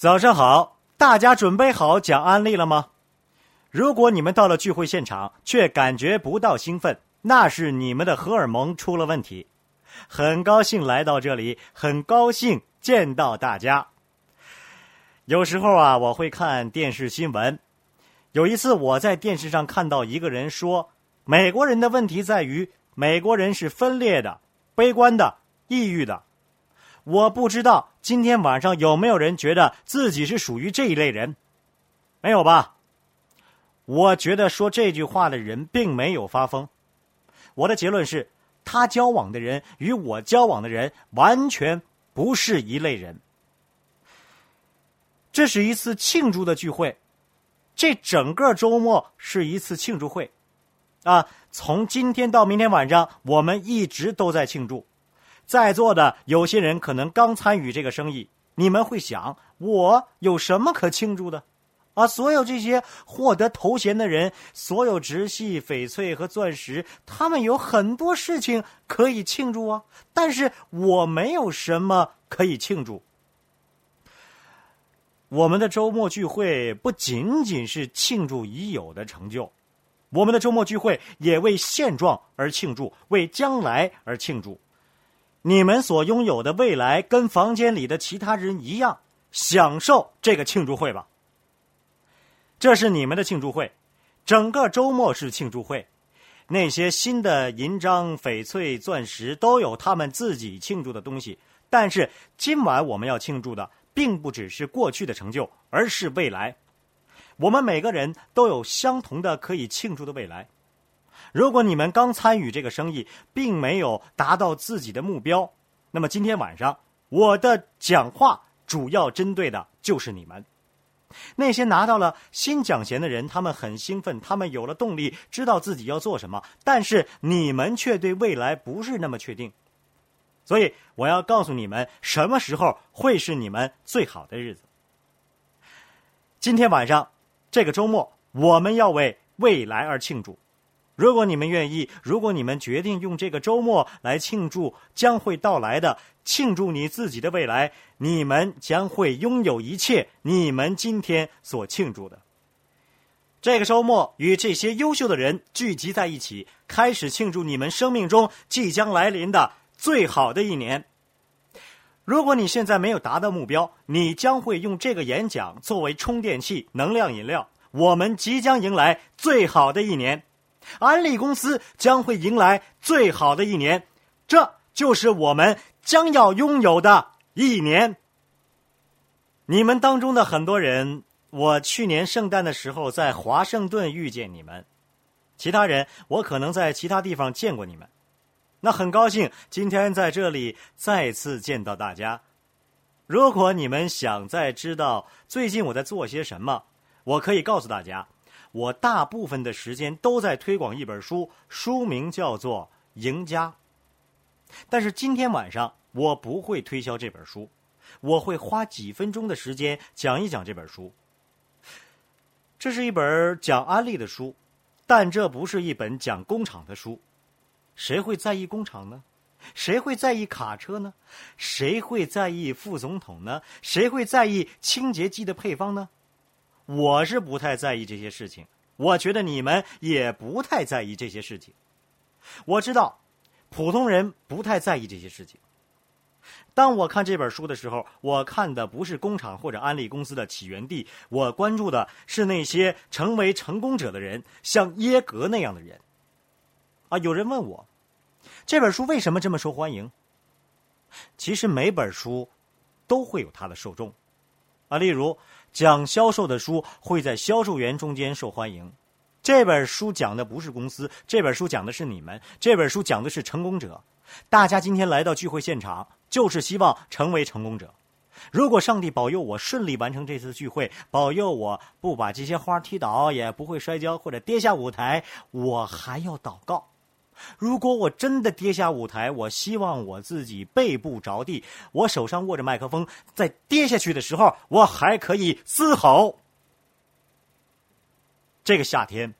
早上好，大家准备好讲案例了吗？如果你们到了聚会现场却感觉不到兴奋，那是你们的荷尔蒙出了问题。很高兴来到这里，很高兴见到大家。有时候啊，我会看电视新闻。有一次，我在电视上看到一个人说，美国人的问题在于，美国人是分裂的、悲观的、抑郁的。我不知道今天晚上有没有人觉得自己是属于这一类人，没有吧？我觉得说这句话的人并没有发疯。我的结论是，他交往的人与我交往的人完全不是一类人。这是一次庆祝的聚会，这整个周末是一次庆祝会，啊，从今天到明天晚上，我们一直都在庆祝。在座的有些人可能刚参与这个生意，你们会想：我有什么可庆祝的？啊，所有这些获得头衔的人，所有直系翡翠和钻石，他们有很多事情可以庆祝啊。但是我没有什么可以庆祝。我们的周末聚会不仅仅是庆祝已有的成就，我们的周末聚会也为现状而庆祝，为将来而庆祝。你们所拥有的未来跟房间里的其他人一样，享受这个庆祝会吧。这是你们的庆祝会，整个周末是庆祝会。那些新的银章、翡翠、钻石都有他们自己庆祝的东西，但是今晚我们要庆祝的。并不只是过去的成就，而是未来。我们每个人都有相同的可以庆祝的未来。如果你们刚参与这个生意，并没有达到自己的目标，那么今天晚上我的讲话主要针对的就是你们。那些拿到了新奖衔的人，他们很兴奋，他们有了动力，知道自己要做什么。但是你们却对未来不是那么确定。所以我要告诉你们，什么时候会是你们最好的日子？今天晚上，这个周末，我们要为未来而庆祝。如果你们愿意，如果你们决定用这个周末来庆祝将会到来的，庆祝你自己的未来，你们将会拥有一切你们今天所庆祝的。这个周末，与这些优秀的人聚集在一起，开始庆祝你们生命中即将来临的。最好的一年。如果你现在没有达到目标，你将会用这个演讲作为充电器、能量饮料。我们即将迎来最好的一年，安利公司将会迎来最好的一年，这就是我们将要拥有的一年。你们当中的很多人，我去年圣诞的时候在华盛顿遇见你们，其他人我可能在其他地方见过你们。那很高兴今天在这里再次见到大家。如果你们想再知道最近我在做些什么，我可以告诉大家，我大部分的时间都在推广一本书，书名叫做《赢家》。但是今天晚上我不会推销这本书，我会花几分钟的时间讲一讲这本书。这是一本讲安利的书，但这不是一本讲工厂的书。谁会在意工厂呢？谁会在意卡车呢？谁会在意副总统呢？谁会在意清洁剂的配方呢？我是不太在意这些事情。我觉得你们也不太在意这些事情。我知道，普通人不太在意这些事情。当我看这本书的时候，我看的不是工厂或者安利公司的起源地，我关注的是那些成为成功者的人，像耶格那样的人。啊，有人问我。这本书为什么这么受欢迎？其实每本书都会有它的受众啊。例如，讲销售的书会在销售员中间受欢迎。这本书讲的不是公司，这本书讲的是你们。这本书讲的是成功者。大家今天来到聚会现场，就是希望成为成功者。如果上帝保佑我顺利完成这次聚会，保佑我不把这些花踢倒，也不会摔跤或者跌下舞台，我还要祷告。如果我真的跌下舞台，我希望我自己背部着地，我手上握着麦克风，在跌下去的时候，我还可以嘶吼。这个夏天，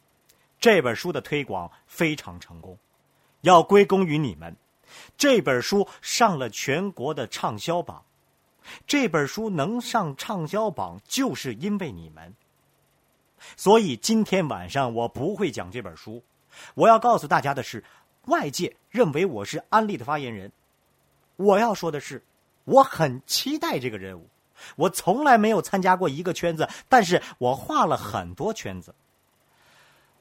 这本书的推广非常成功，要归功于你们。这本书上了全国的畅销榜，这本书能上畅销榜，就是因为你们。所以今天晚上我不会讲这本书。我要告诉大家的是，外界认为我是安利的发言人。我要说的是，我很期待这个任务。我从来没有参加过一个圈子，但是我画了很多圈子。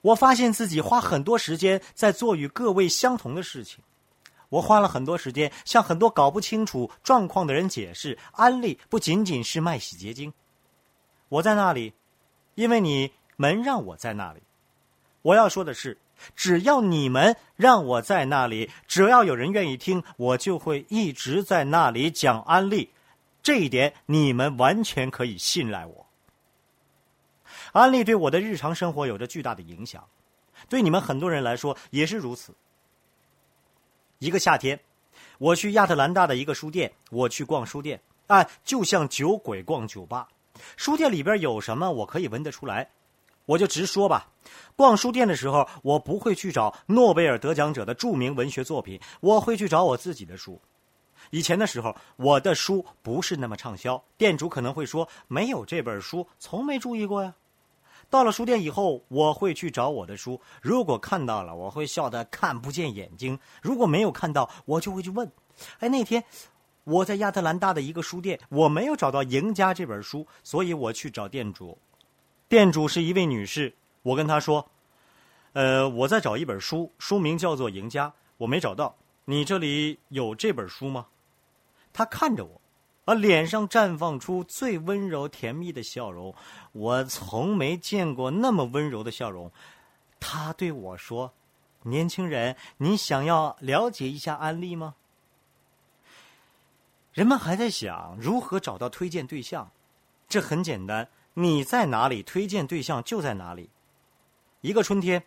我发现自己花很多时间在做与各位相同的事情。我花了很多时间向很多搞不清楚状况的人解释，安利不仅仅是卖洗洁精。我在那里，因为你们让我在那里。我要说的是，只要你们让我在那里，只要有人愿意听，我就会一直在那里讲安利。这一点你们完全可以信赖我。安利对我的日常生活有着巨大的影响，对你们很多人来说也是如此。一个夏天，我去亚特兰大的一个书店，我去逛书店，啊，就像酒鬼逛酒吧。书店里边有什么，我可以闻得出来。我就直说吧，逛书店的时候，我不会去找诺贝尔得奖者的著名文学作品，我会去找我自己的书。以前的时候，我的书不是那么畅销，店主可能会说没有这本书，从没注意过呀。到了书店以后，我会去找我的书，如果看到了，我会笑得看不见眼睛；如果没有看到，我就会去问。哎，那天我在亚特兰大的一个书店，我没有找到《赢家》这本书，所以我去找店主。店主是一位女士，我跟她说：“呃，我在找一本书，书名叫做《赢家》，我没找到。你这里有这本书吗？”她看着我，啊，脸上绽放出最温柔甜蜜的笑容。我从没见过那么温柔的笑容。她对我说：“年轻人，你想要了解一下安利吗？”人们还在想如何找到推荐对象，这很简单，你在哪里，推荐对象就在哪里。一个春天，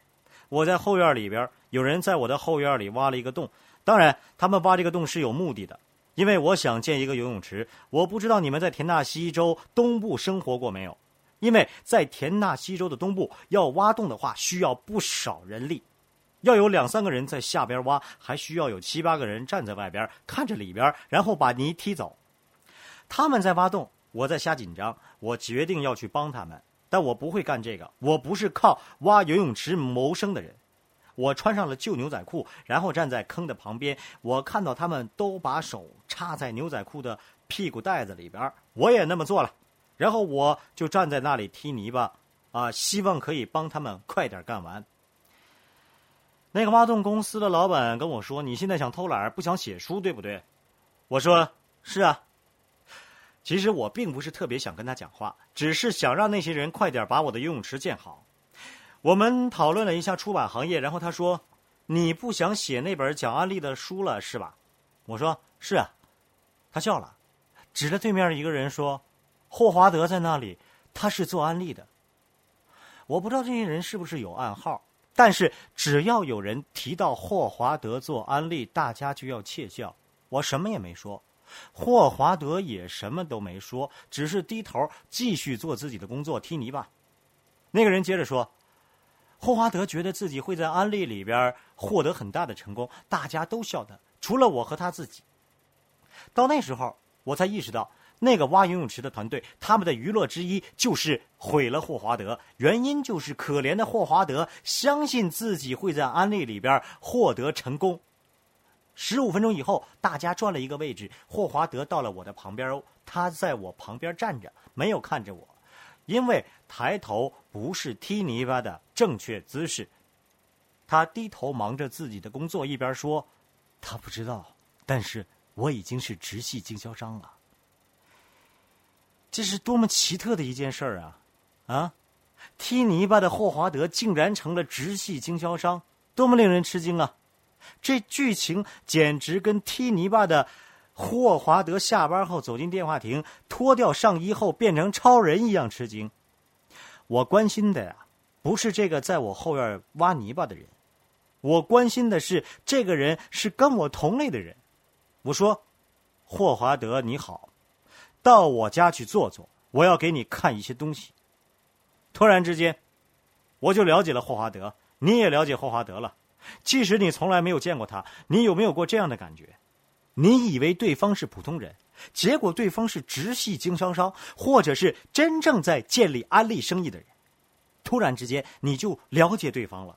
我在后院里边，有人在我的后院里挖了一个洞。当然，他们挖这个洞是有目的的。因为我想建一个游泳池，我不知道你们在田纳西州东部生活过没有？因为在田纳西州的东部，要挖洞的话需要不少人力，要有两三个人在下边挖，还需要有七八个人站在外边看着里边，然后把泥踢走。他们在挖洞，我在瞎紧张。我决定要去帮他们，但我不会干这个，我不是靠挖游泳池谋生的人。我穿上了旧牛仔裤，然后站在坑的旁边。我看到他们都把手插在牛仔裤的屁股袋子里边，我也那么做了。然后我就站在那里踢泥巴，啊，希望可以帮他们快点干完。那个挖洞公司的老板跟我说：“你现在想偷懒，不想写书，对不对？”我说：“是啊。”其实我并不是特别想跟他讲话，只是想让那些人快点把我的游泳池建好。我们讨论了一下出版行业，然后他说：“你不想写那本讲安利的书了，是吧？”我说：“是啊。”他笑了，指着对面一个人说：“霍华德在那里，他是做安利的。”我不知道这些人是不是有暗号，但是只要有人提到霍华德做安利，大家就要窃笑。我什么也没说，霍华德也什么都没说，只是低头继续做自己的工作，踢泥巴。那个人接着说。霍华德觉得自己会在安利里边获得很大的成功，大家都笑他，除了我和他自己。到那时候，我才意识到，那个挖游泳池的团队，他们的娱乐之一就是毁了霍华德。原因就是可怜的霍华德相信自己会在安利里边获得成功。十五分钟以后，大家转了一个位置，霍华德到了我的旁边，他在我旁边站着，没有看着我。因为抬头不是踢泥巴的正确姿势，他低头忙着自己的工作，一边说：“他不知道，但是我已经是直系经销商了。”这是多么奇特的一件事儿啊！啊，踢泥巴的霍华德竟然成了直系经销商，多么令人吃惊啊！这剧情简直跟踢泥巴的。霍华德下班后走进电话亭，脱掉上衣后变成超人一样吃惊。我关心的呀，不是这个在我后院挖泥巴的人，我关心的是这个人是跟我同类的人。我说：“霍华德你好，到我家去坐坐，我要给你看一些东西。”突然之间，我就了解了霍华德，你也了解霍华德了。即使你从来没有见过他，你有没有过这样的感觉？你以为对方是普通人，结果对方是直系经销商，或者是真正在建立安利生意的人。突然之间，你就了解对方了。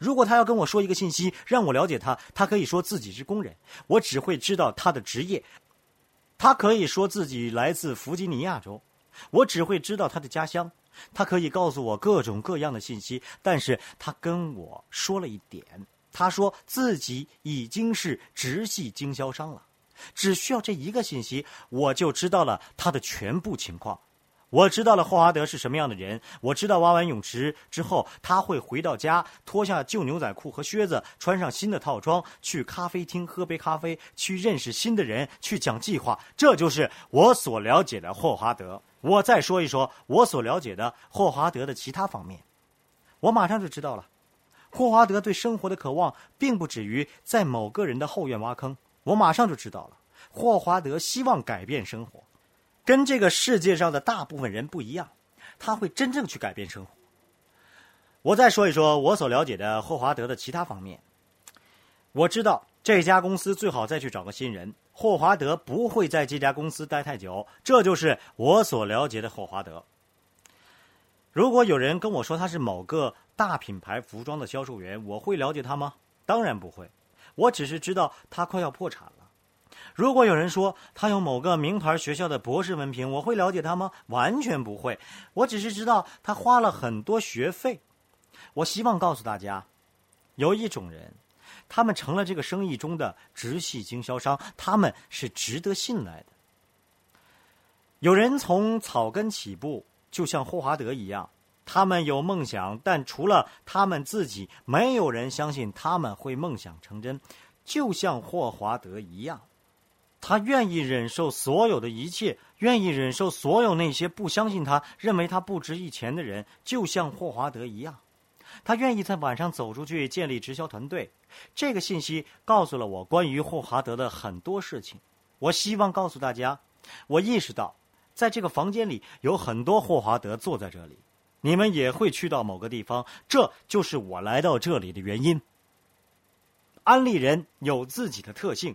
如果他要跟我说一个信息，让我了解他，他可以说自己是工人，我只会知道他的职业；他可以说自己来自弗吉尼亚州，我只会知道他的家乡；他可以告诉我各种各样的信息，但是他跟我说了一点，他说自己已经是直系经销商了。只需要这一个信息，我就知道了他的全部情况。我知道了霍华德是什么样的人。我知道挖完泳池之后，他会回到家，脱下旧牛仔裤和靴子，穿上新的套装，去咖啡厅喝杯咖啡，去认识新的人，去讲计划。这就是我所了解的霍华德。我再说一说我所了解的霍华德的其他方面。我马上就知道了，霍华德对生活的渴望并不止于在某个人的后院挖坑。我马上就知道了，霍华德希望改变生活，跟这个世界上的大部分人不一样，他会真正去改变生活。我再说一说我所了解的霍华德的其他方面。我知道这家公司最好再去找个新人，霍华德不会在这家公司待太久，这就是我所了解的霍华德。如果有人跟我说他是某个大品牌服装的销售员，我会了解他吗？当然不会。我只是知道他快要破产了。如果有人说他有某个名牌学校的博士文凭，我会了解他吗？完全不会。我只是知道他花了很多学费。我希望告诉大家，有一种人，他们成了这个生意中的直系经销商，他们是值得信赖的。有人从草根起步，就像霍华德一样。他们有梦想，但除了他们自己，没有人相信他们会梦想成真。就像霍华德一样，他愿意忍受所有的一切，愿意忍受所有那些不相信他、认为他不值一钱的人。就像霍华德一样，他愿意在晚上走出去建立直销团队。这个信息告诉了我关于霍华德的很多事情。我希望告诉大家，我意识到，在这个房间里有很多霍华德坐在这里。你们也会去到某个地方，这就是我来到这里的原因。安利人有自己的特性，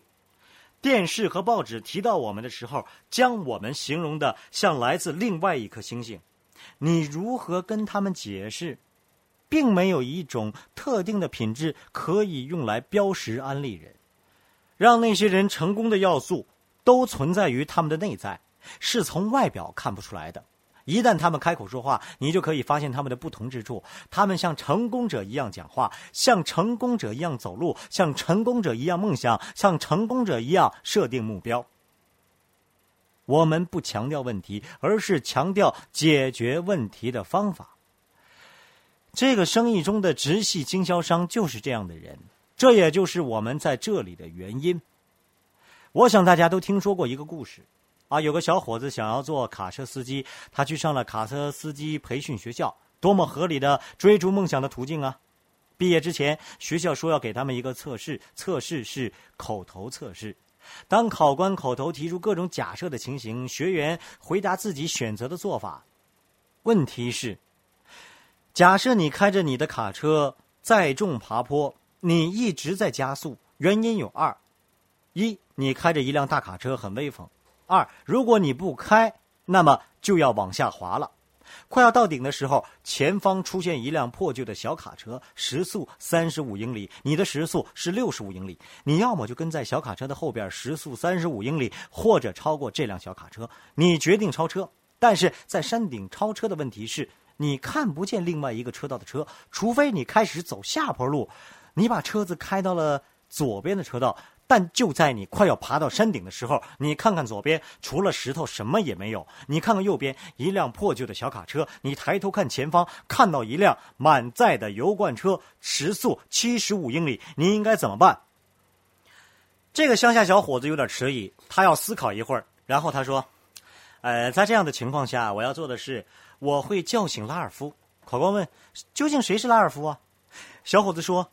电视和报纸提到我们的时候，将我们形容的像来自另外一颗星星。你如何跟他们解释，并没有一种特定的品质可以用来标识安利人。让那些人成功的要素都存在于他们的内在，是从外表看不出来的。一旦他们开口说话，你就可以发现他们的不同之处。他们像成功者一样讲话，像成功者一样走路，像成功者一样梦想，像成功者一样设定目标。我们不强调问题，而是强调解决问题的方法。这个生意中的直系经销商就是这样的人，这也就是我们在这里的原因。我想大家都听说过一个故事。啊，有个小伙子想要做卡车司机，他去上了卡车司机培训学校，多么合理的追逐梦想的途径啊！毕业之前，学校说要给他们一个测试，测试是口头测试。当考官口头提出各种假设的情形，学员回答自己选择的做法。问题是：假设你开着你的卡车载重爬坡，你一直在加速，原因有二：一，你开着一辆大卡车很威风。二，如果你不开，那么就要往下滑了。快要到顶的时候，前方出现一辆破旧的小卡车，时速三十五英里，你的时速是六十五英里。你要么就跟在小卡车的后边，时速三十五英里，或者超过这辆小卡车。你决定超车，但是在山顶超车的问题是，你看不见另外一个车道的车，除非你开始走下坡路。你把车子开到了左边的车道。但就在你快要爬到山顶的时候，你看看左边，除了石头什么也没有。你看看右边，一辆破旧的小卡车。你抬头看前方，看到一辆满载的油罐车，时速七十五英里。你应该怎么办？这个乡下小伙子有点迟疑，他要思考一会儿，然后他说：“呃，在这样的情况下，我要做的是，我会叫醒拉尔夫。”考官问：“究竟谁是拉尔夫啊？”小伙子说。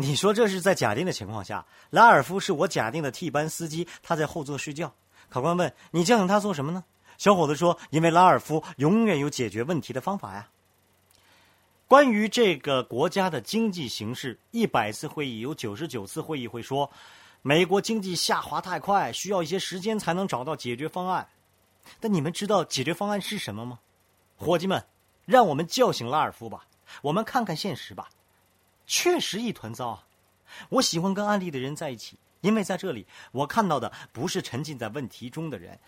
你说这是在假定的情况下，拉尔夫是我假定的替班司机，他在后座睡觉。考官问：“你叫醒他做什么呢？”小伙子说：“因为拉尔夫永远有解决问题的方法呀。”关于这个国家的经济形势，一百次会议有九十九次会议会说，美国经济下滑太快，需要一些时间才能找到解决方案。但你们知道解决方案是什么吗？伙计们，让我们叫醒拉尔夫吧，我们看看现实吧。确实一团糟啊！我喜欢跟安利的人在一起，因为在这里我看到的不是沉浸在问题中的人，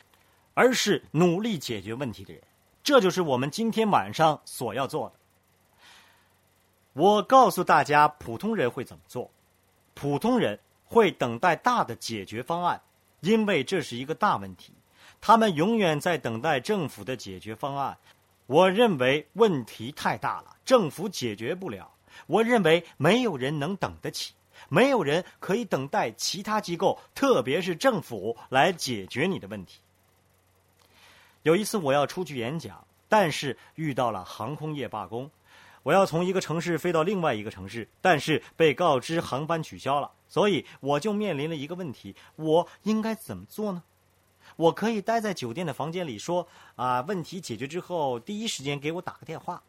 而是努力解决问题的人。这就是我们今天晚上所要做的。我告诉大家，普通人会怎么做？普通人会等待大的解决方案，因为这是一个大问题。他们永远在等待政府的解决方案。我认为问题太大了，政府解决不了。我认为没有人能等得起，没有人可以等待其他机构，特别是政府来解决你的问题。有一次我要出去演讲，但是遇到了航空业罢工。我要从一个城市飞到另外一个城市，但是被告知航班取消了，所以我就面临了一个问题：我应该怎么做呢？我可以待在酒店的房间里说：“啊，问题解决之后，第一时间给我打个电话。”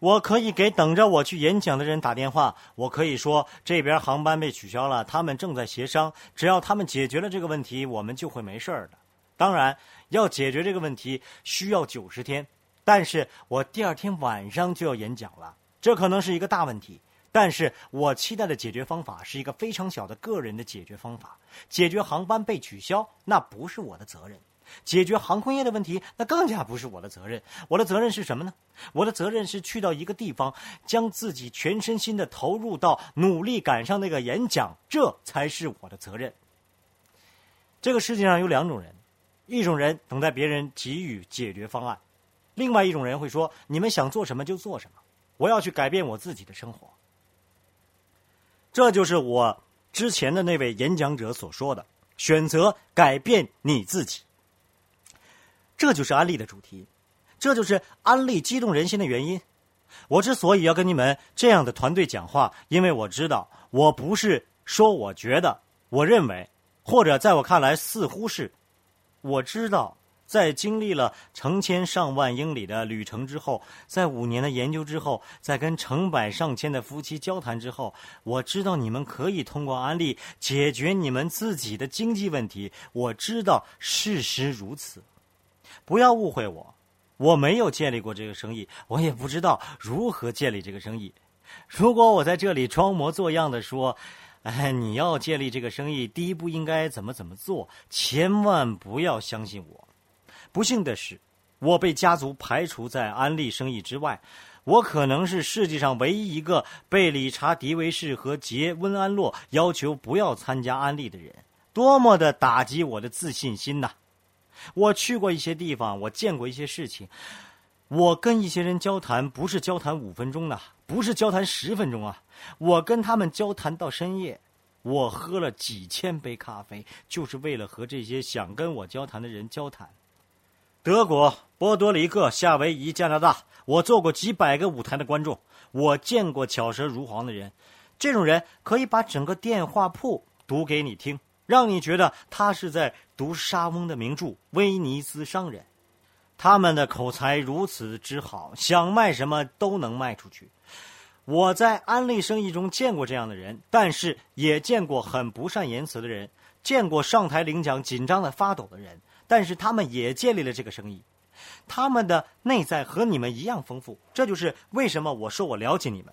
我可以给等着我去演讲的人打电话。我可以说：“这边航班被取消了，他们正在协商。只要他们解决了这个问题，我们就会没事儿的。”当然，要解决这个问题需要九十天。但是我第二天晚上就要演讲了，这可能是一个大问题。但是我期待的解决方法是一个非常小的个人的解决方法。解决航班被取消，那不是我的责任；解决航空业的问题，那更加不是我的责任。我的责任是什么呢？我的责任是去到一个地方，将自己全身心的投入到努力赶上那个演讲，这才是我的责任。这个世界上有两种人，一种人等待别人给予解决方案。另外一种人会说：“你们想做什么就做什么，我要去改变我自己的生活。”这就是我之前的那位演讲者所说的：“选择改变你自己。”这就是安利的主题，这就是安利激动人心的原因。我之所以要跟你们这样的团队讲话，因为我知道，我不是说我觉得、我认为，或者在我看来似乎是，我知道。在经历了成千上万英里的旅程之后，在五年的研究之后，在跟成百上千的夫妻交谈之后，我知道你们可以通过安利解决你们自己的经济问题。我知道事实如此，不要误会我，我没有建立过这个生意，我也不知道如何建立这个生意。如果我在这里装模作样的说，哎，你要建立这个生意，第一步应该怎么怎么做，千万不要相信我。不幸的是，我被家族排除在安利生意之外。我可能是世界上唯一一个被理查·迪维士和杰·温安洛要求不要参加安利的人，多么的打击我的自信心呐！我去过一些地方，我见过一些事情，我跟一些人交谈，不是交谈五分钟的，不是交谈十分钟啊，我跟他们交谈到深夜，我喝了几千杯咖啡，就是为了和这些想跟我交谈的人交谈。德国、波多黎各、夏威夷、加拿大，我做过几百个舞台的观众，我见过巧舌如簧的人。这种人可以把整个电话簿读给你听，让你觉得他是在读莎翁的名著《威尼斯商人》。他们的口才如此之好，想卖什么都能卖出去。我在安利生意中见过这样的人，但是也见过很不善言辞的人，见过上台领奖紧张的发抖的人。但是他们也建立了这个生意，他们的内在和你们一样丰富。这就是为什么我说我了解你们。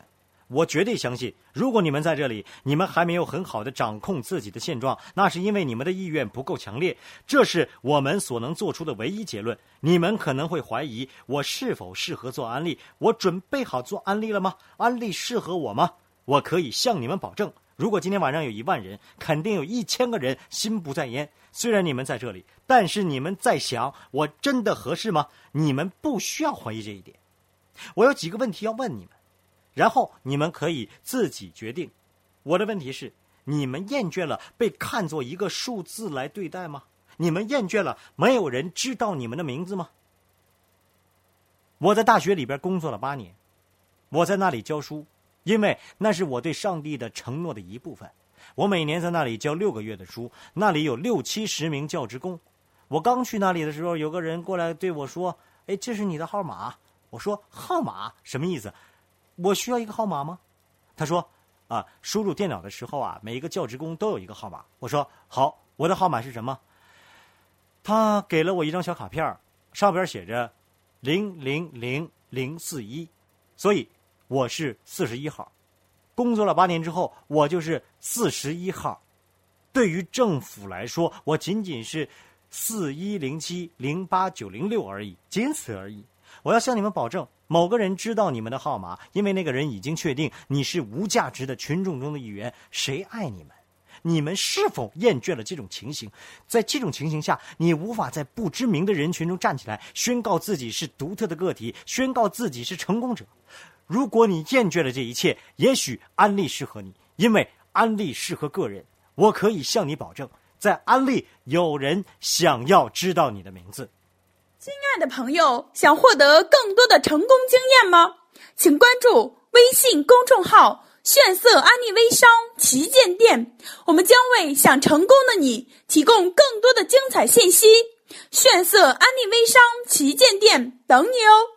我绝对相信，如果你们在这里，你们还没有很好的掌控自己的现状，那是因为你们的意愿不够强烈。这是我们所能做出的唯一结论。你们可能会怀疑我是否适合做安利，我准备好做安利了吗？安利适合我吗？我可以向你们保证。如果今天晚上有一万人，肯定有一千个人心不在焉。虽然你们在这里，但是你们在想，我真的合适吗？你们不需要怀疑这一点。我有几个问题要问你们，然后你们可以自己决定。我的问题是：你们厌倦了被看作一个数字来对待吗？你们厌倦了没有人知道你们的名字吗？我在大学里边工作了八年，我在那里教书。因为那是我对上帝的承诺的一部分，我每年在那里教六个月的书，那里有六七十名教职工。我刚去那里的时候，有个人过来对我说：“哎，这是你的号码。”我说：“号码什么意思？我需要一个号码吗？”他说：“啊，输入电脑的时候啊，每一个教职工都有一个号码。我说好，我的号码是什么？他给了我一张小卡片上边写着零零零零四一，所以我是四十一号。工作了八年之后，我就是四十一号。对于政府来说，我仅仅是四一零七零八九零六而已，仅此而已。我要向你们保证，某个人知道你们的号码，因为那个人已经确定你是无价值的群众中的一员。谁爱你们？你们是否厌倦了这种情形？在这种情形下，你无法在不知名的人群中站起来，宣告自己是独特的个体，宣告自己是成功者。如果你厌倦了这一切，也许安利适合你，因为安利适合个人。我可以向你保证，在安利有人想要知道你的名字。亲爱的朋友，想获得更多的成功经验吗？请关注微信公众号“炫色安利微商旗舰店”，我们将为想成功的你提供更多的精彩信息。炫色安利微商旗舰店等你哦。